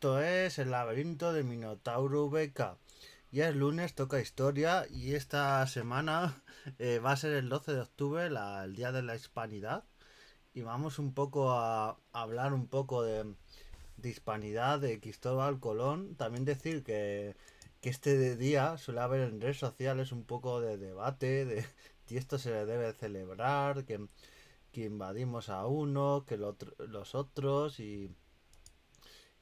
Esto es el laberinto de Minotauro Beca. Ya es lunes, toca historia y esta semana eh, va a ser el 12 de octubre, el Día de la Hispanidad. Y vamos un poco a, hablar un poco de, hispanidad de Cristóbal Colón. También decir que, este día suele haber en redes sociales un poco de debate de si esto se debe celebrar, que, que invadimos a uno, que los otros y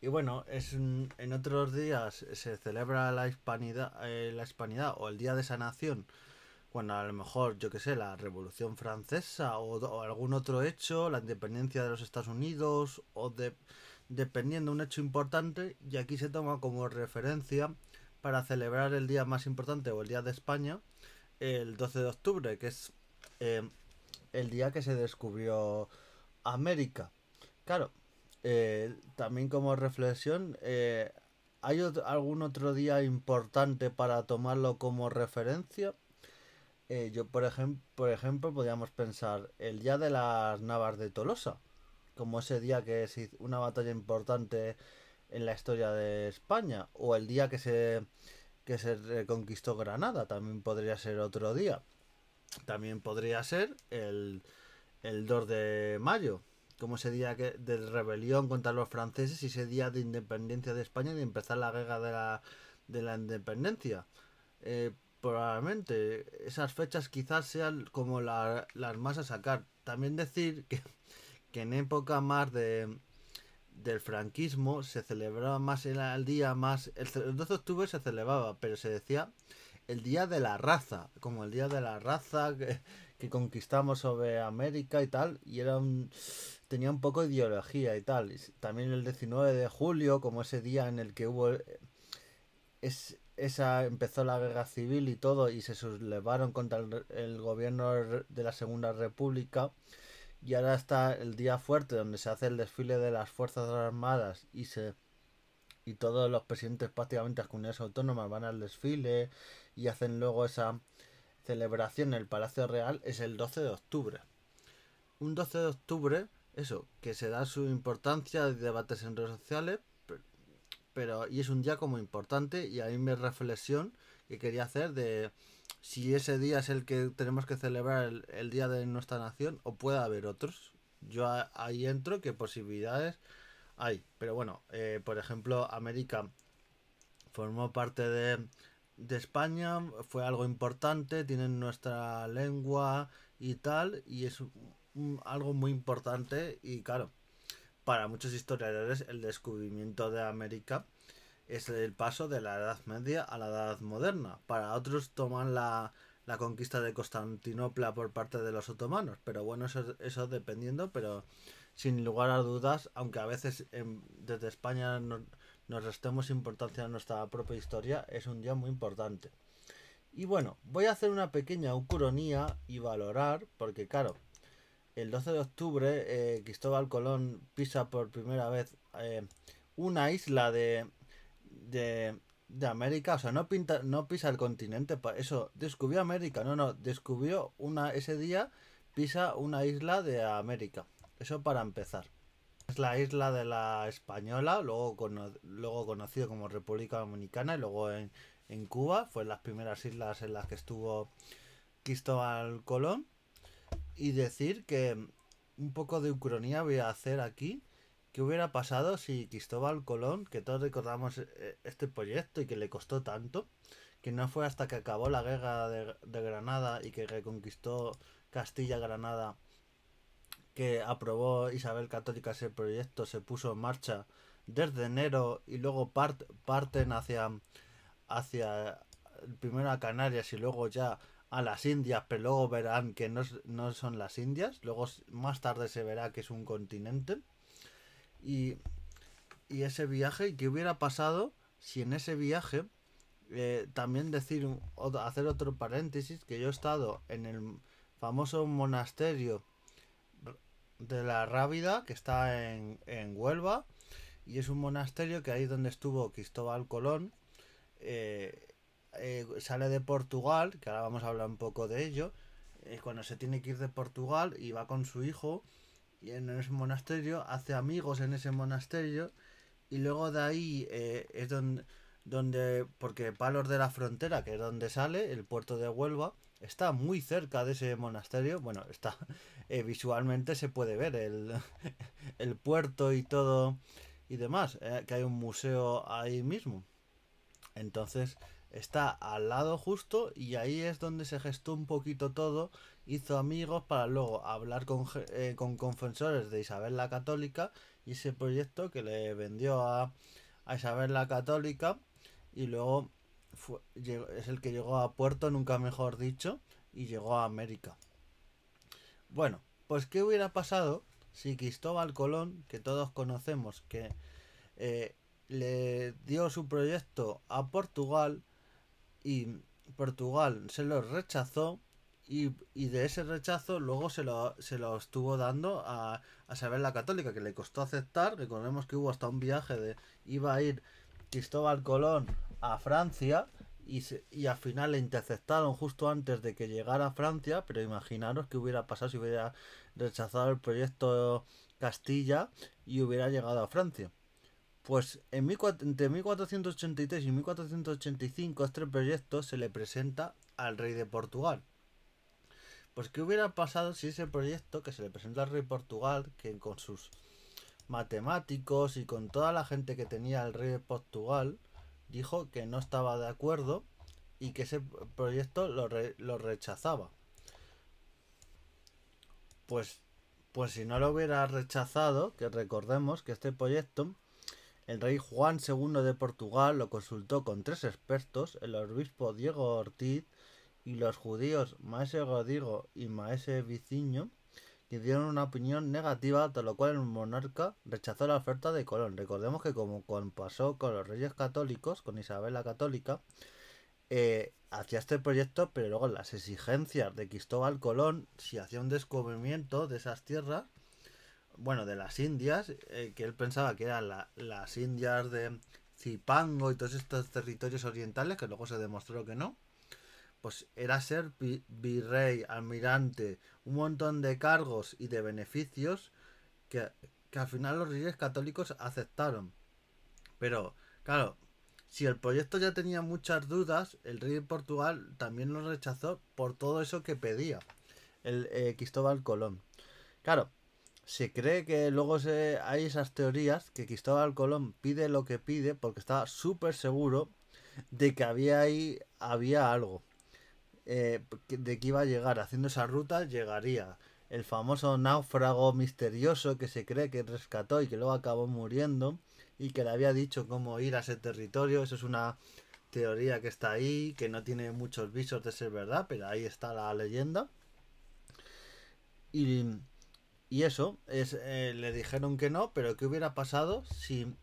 y bueno, es en otros días se celebra la hispanidad, eh, la hispanidad o el Día de esa Nación, cuando a lo mejor, yo que sé, la Revolución Francesa o, algún otro hecho, la independencia de los Estados Unidos o de, dependiendo un hecho importante, y aquí se toma como referencia para celebrar el día más importante o el Día de España, el 12 de octubre, que es eh, el día que se descubrió América. Claro, eh, también como reflexión, eh, ¿hay algún otro día importante para tomarlo como referencia? Eh, yo, por, ejemplo por ejemplo, podríamos pensar el día de las Navas de Tolosa, como ese día que es una batalla importante en la historia de España, o el día que se, que se reconquistó Granada, también podría ser otro día. También podría ser el, el 2 de mayo, como ese día que, de rebelión contra los franceses y ese día de independencia de España y de empezar la guerra de la, de la independencia. Eh, probablemente esas fechas quizás sean como las más a sacar. También decir que, que en época más de del franquismo se celebraba más el, día más el, 12 de octubre se celebraba pero se decía el día de la raza como el día de la raza que, conquistamos sobre América y tal y era un tenía un poco de ideología y tal. También el 19 de julio, como ese día en el que hubo eh, es, esa empezó la guerra civil y todo y se sublevaron contra el, gobierno de la Segunda República y ahora está el día fuerte donde se hace el desfile de las Fuerzas Armadas y se y todos los presidentes prácticamente de las comunidades autónomas van al desfile y hacen luego esa celebración en el Palacio Real es el 12 de octubre. Un 12 de octubre eso, que se da su importancia de debates en redes sociales, pero, y es un día como importante y ahí mi reflexión que quería hacer de si ese día es el que tenemos que celebrar el, día de nuestra nación o puede haber otros. Yo ahí entro qué posibilidades hay, pero bueno, eh, por ejemplo, América formó parte de, de España, fue algo importante, tienen nuestra lengua y tal, y es algo muy importante y claro, para muchos historiadores el descubrimiento de América es el paso de la Edad Media a la Edad Moderna. Para otros toman la, la conquista de Constantinopla por parte de los otomanos, pero bueno, eso, eso dependiendo, pero sin lugar a dudas, aunque a veces desde España nos restemos importancia a nuestra propia historia, es un día muy importante. Y bueno, voy a hacer una pequeña ucronía y valorar, porque claro, el 12 de octubre eh, Cristóbal Colón pisa por primera vez eh, una isla de, de, América, o sea, no, pinta, no pisa el continente, eso, descubrió América, no, no, descubrió una, ese día pisa una isla de América, eso para empezar. Es la isla de la Española, luego, luego conocido como República Dominicana y luego en, en Cuba, fue las primeras islas en las que estuvo Cristóbal Colón y decir que un poco de ucronía voy a hacer aquí. ¿Qué hubiera pasado si Cristóbal Colón, que todos recordamos eh, este proyecto y que le costó tanto, que no fue hasta que acabó la guerra de, Granada y que reconquistó Castilla-Granada, que aprobó Isabel Católica ese proyecto, se puso en marcha desde enero y luego parten hacia, hacia primero a Canarias y luego ya a las Indias, pero luego verán que no, son las Indias. Luego más tarde se verá que es un continente. Y, y ese viaje, ¿qué hubiera pasado si en ese viaje, eh, también decir, hacer otro paréntesis, que yo he estado en el famoso monasterio de la Rábida, que está en, en Huelva, y es un monasterio que ahí donde estuvo Cristóbal Colón. Eh, eh, sale de Portugal, que ahora vamos a hablar un poco de ello, eh, cuando se tiene que ir de Portugal y va con su hijo y en ese monasterio hace amigos en ese monasterio y luego de ahí eh, es donde, donde, porque Palos de la Frontera, que es donde sale, el puerto de Huelva, está muy cerca de ese monasterio. Bueno, está eh, visualmente se puede ver el, el, puerto y todo y demás, eh, que hay un museo ahí mismo. Entonces está al lado justo y ahí es donde se gestó un poquito todo, hizo amigos para luego hablar con, eh, con confesores de Isabel la Católica y ese proyecto que le vendió a, Isabel la Católica y luego fue, es el que llegó a puerto, nunca mejor dicho, y llegó a América. Bueno, pues ¿qué hubiera pasado si Cristóbal Colón, que todos conocemos, que eh, le dio su proyecto a Portugal y Portugal se lo rechazó y, y, de ese rechazo luego se lo, se lo estuvo dando a, a Isabel la Católica, que le costó aceptar. Recordemos que hubo hasta un viaje de. iba a ir Cristóbal Colón a Francia y, se, y al final le interceptaron justo antes de que llegara a Francia, pero imaginaros qué hubiera pasado si hubiera rechazado el proyecto Castilla y hubiera llegado a Francia. Pues en entre 1483 y 1485 este proyecto se le presenta al rey de Portugal. Pues qué hubiera pasado si ese proyecto que se le presenta al rey de Portugal, que con sus matemáticos y con toda la gente que tenía el rey de Portugal, dijo que no estaba de acuerdo y que ese proyecto lo, re, lo rechazaba. Pues, pues si no lo hubiera rechazado, que recordemos que este proyecto el rey Juan II de Portugal lo consultó con tres expertos, el obispo Diego Ortiz y los judíos Maese Rodrigo y Maese Viciño, que dieron una opinión negativa, de lo cual el monarca rechazó la oferta de Colón. Recordemos que como pasó con los reyes católicos, con Isabel la Católica, eh, hacía este proyecto, pero luego las exigencias de Cristóbal Colón, si hacía un descubrimiento de esas tierras, bueno, de las Indias, eh, que él pensaba que eran la, las Indias de Zipango y todos estos territorios orientales, que luego se demostró que no, pues era ser virrey, almirante, un montón de cargos y de beneficios que, que al final los reyes católicos aceptaron. Pero, claro, si el proyecto ya tenía muchas dudas, el rey de Portugal también lo rechazó por todo eso que pedía el eh, Cristóbal Colón. Claro, se cree que luego se, hay esas teorías que Cristóbal Colón pide lo que pide porque estaba súper seguro de que había ahí había algo eh, de que iba a llegar. Haciendo esa ruta llegaría. El famoso náufrago misterioso que se cree que rescató y que luego acabó muriendo y que le había dicho cómo ir a ese territorio. Eso es una teoría que está ahí que no tiene muchos visos de ser verdad pero ahí está la leyenda. Y y eso, es, eh, le dijeron que no, pero ¿qué hubiera pasado si...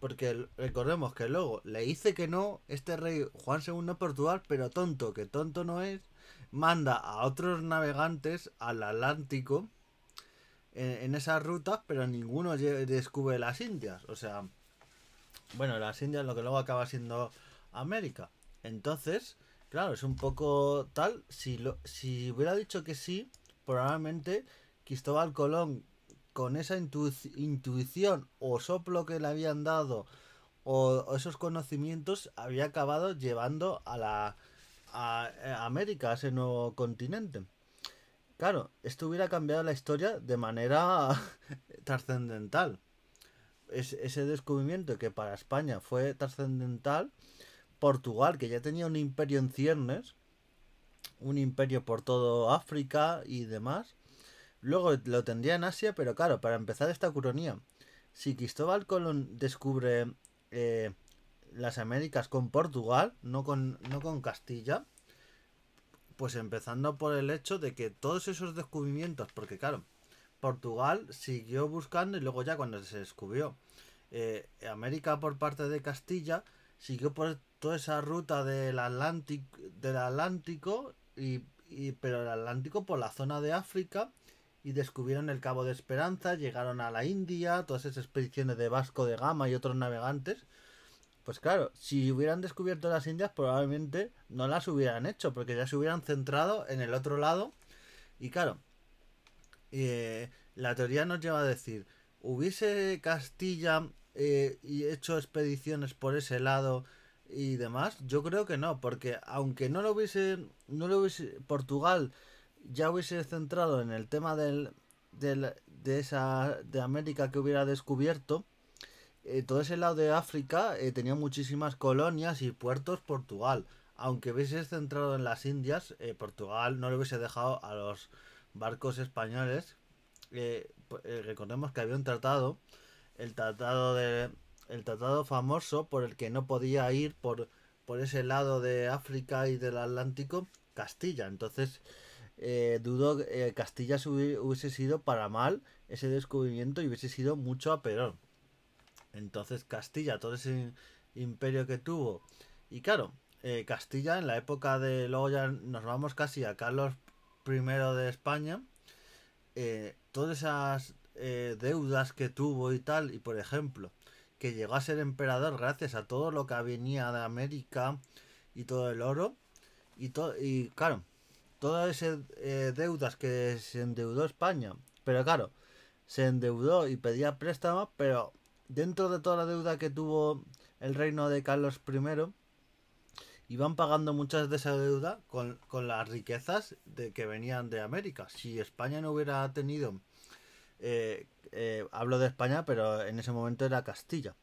Porque recordemos que luego le dice que no este rey Juan II de Portugal, pero tonto, que tonto no es, manda a otros navegantes al Atlántico en, en esas rutas, pero ninguno descubre las Indias. O sea, bueno, las Indias lo que luego acaba siendo América. Entonces, claro, es un poco tal, si, lo, si hubiera dicho que sí, probablemente Cristóbal Colón, con esa intu intuición o soplo que le habían dado o, esos conocimientos, había acabado llevando a la a, a América, a ese nuevo continente. Claro, esto hubiera cambiado la historia de manera trascendental. Es, ese descubrimiento que para España fue trascendental, Portugal, que ya tenía un imperio en ciernes, un imperio por todo África y demás, Luego lo tendría en Asia, pero claro, para empezar esta curonía, si Cristóbal Colón descubre eh, las Américas con Portugal, no con, no con Castilla, pues empezando por el hecho de que todos esos descubrimientos, porque claro, Portugal siguió buscando y luego ya cuando se descubrió eh, América por parte de Castilla, siguió por toda esa ruta del Atlántico, del Atlántico y, y, pero el Atlántico por la zona de África y descubrieron el Cabo de Esperanza, llegaron a la India, todas esas expediciones de Vasco de Gama y otros navegantes. Pues claro, si hubieran descubierto las Indias probablemente no las hubieran hecho, porque ya se hubieran centrado en el otro lado. Y claro, eh, la teoría nos lleva a decir, ¿hubiese Castilla eh, hecho expediciones por ese lado y demás? Yo creo que no, porque aunque no lo hubiese, no lo hubiese, Portugal ya hubiese centrado en el tema del, del de esa, de América que hubiera descubierto, eh, todo ese lado de África eh, tenía muchísimas colonias y puertos Portugal. Aunque hubiese centrado en las Indias, eh, Portugal no le hubiese dejado a los barcos españoles. recordemos que había un tratado, el tratado de, el tratado famoso por el que no podía ir por, por ese lado de África y del Atlántico Castilla. Entonces, eh, dudo que Castilla hubiese sido para mal ese descubrimiento y hubiese sido mucho a peor. Entonces, Castilla, todo ese imperio que tuvo. Y claro, eh, Castilla en la época de. Luego ya nos vamos casi a Carlos I de España. Eh, todas esas deudas que tuvo y tal, y por ejemplo, que llegó a ser emperador gracias a todo lo que venía de América y todo el oro. Y, todo, y claro, todas esas eh, deudas que se endeudó España. Pero claro, se endeudó y pedía préstamos, pero dentro de toda la deuda que tuvo el reino de Carlos I, iban pagando muchas de esa deuda con, las riquezas de que venían de América. Si España no hubiera tenido eh, eh, hablo de España, pero en ese momento era Castilla.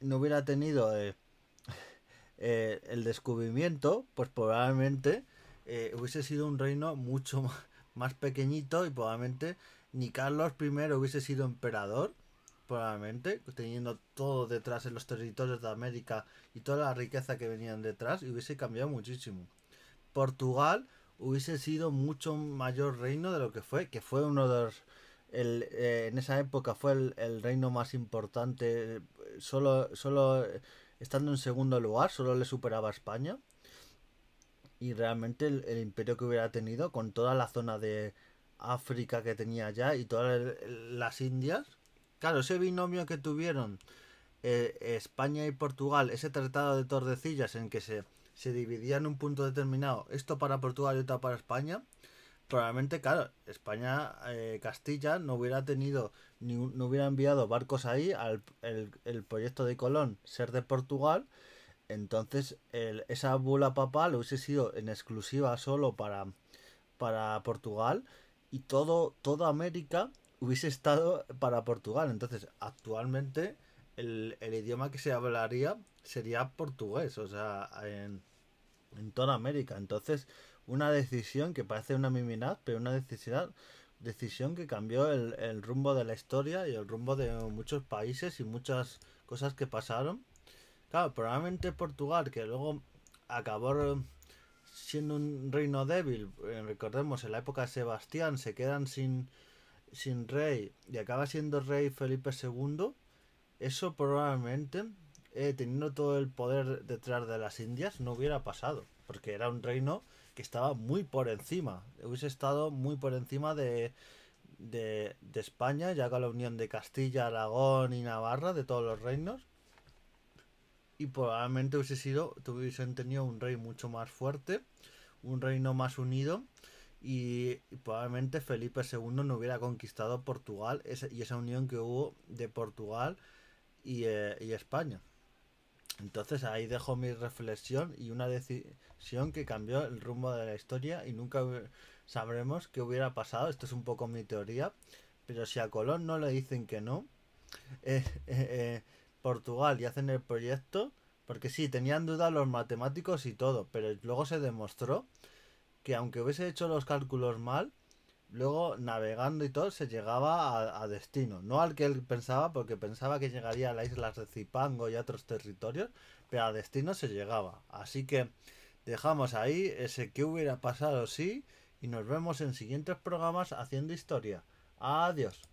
No hubiera tenido el descubrimiento, pues probablemente hubiese sido un reino mucho más pequeñito y probablemente ni Carlos I hubiese sido emperador, probablemente, teniendo todo detrás en los territorios de América y toda la riqueza que venían detrás, y hubiese cambiado muchísimo. Portugal hubiese sido mucho mayor reino de lo que fue, que fue uno de los el, eh, en esa época fue el, reino más importante, solo, solo estando en segundo lugar, solo le superaba a España. Y realmente el, imperio que hubiera tenido con toda la zona de África que tenía ya y todas las Indias. Claro, ese binomio que tuvieron eh, España y Portugal, ese tratado de Tordesillas en que se, se dividía en un punto determinado, esto para Portugal y otro para España, probablemente, claro, España, eh, Castilla no hubiera tenido, ni, no hubiera enviado barcos ahí al el, proyecto de Colón ser de Portugal. Entonces, esa bula papal hubiese sido en exclusiva solo para, para Portugal y todo, toda América hubiese estado para Portugal. Entonces, actualmente el, el idioma que se hablaría sería portugués, o sea, en, en toda América. Entonces, una decisión que parece una miminaz, pero una decisión, decisión que cambió el, rumbo de la historia y el rumbo de muchos países y muchas cosas que pasaron. Claro, probablemente Portugal, que luego acabó siendo un reino débil, eh, recordemos, en la época de Sebastián se quedan sin, sin rey y acaba siendo rey Felipe II, eso probablemente, eh, teniendo todo el poder detrás de las Indias, no hubiera pasado, porque era un reino que estaba muy por encima. Hubiese estado muy por encima de, de, España, ya con la unión de Castilla, Aragón y Navarra, de todos los reinos. Y probablemente hubiese sido, hubiesen tenido un rey mucho más fuerte, un reino más unido. Y, probablemente Felipe II no hubiera conquistado Portugal y esa unión que hubo de Portugal y, eh, y España. Entonces ahí dejo mi reflexión y una decisión que cambió el rumbo de la historia y nunca sabremos qué hubiera pasado. Esto es un poco mi teoría. Pero si a Colón no le dicen que no, eh, eh, Portugal y hacen el proyecto, porque sí, tenían dudas los matemáticos y todo, pero luego se demostró que aunque hubiese hecho los cálculos mal, luego navegando y todo se llegaba a, destino. No al que él pensaba, porque pensaba que llegaría a las islas de Zipango y a otros territorios, pero a destino se llegaba. Así que dejamos ahí ese que hubiera pasado sí y nos vemos en siguientes programas haciendo historia. Adiós.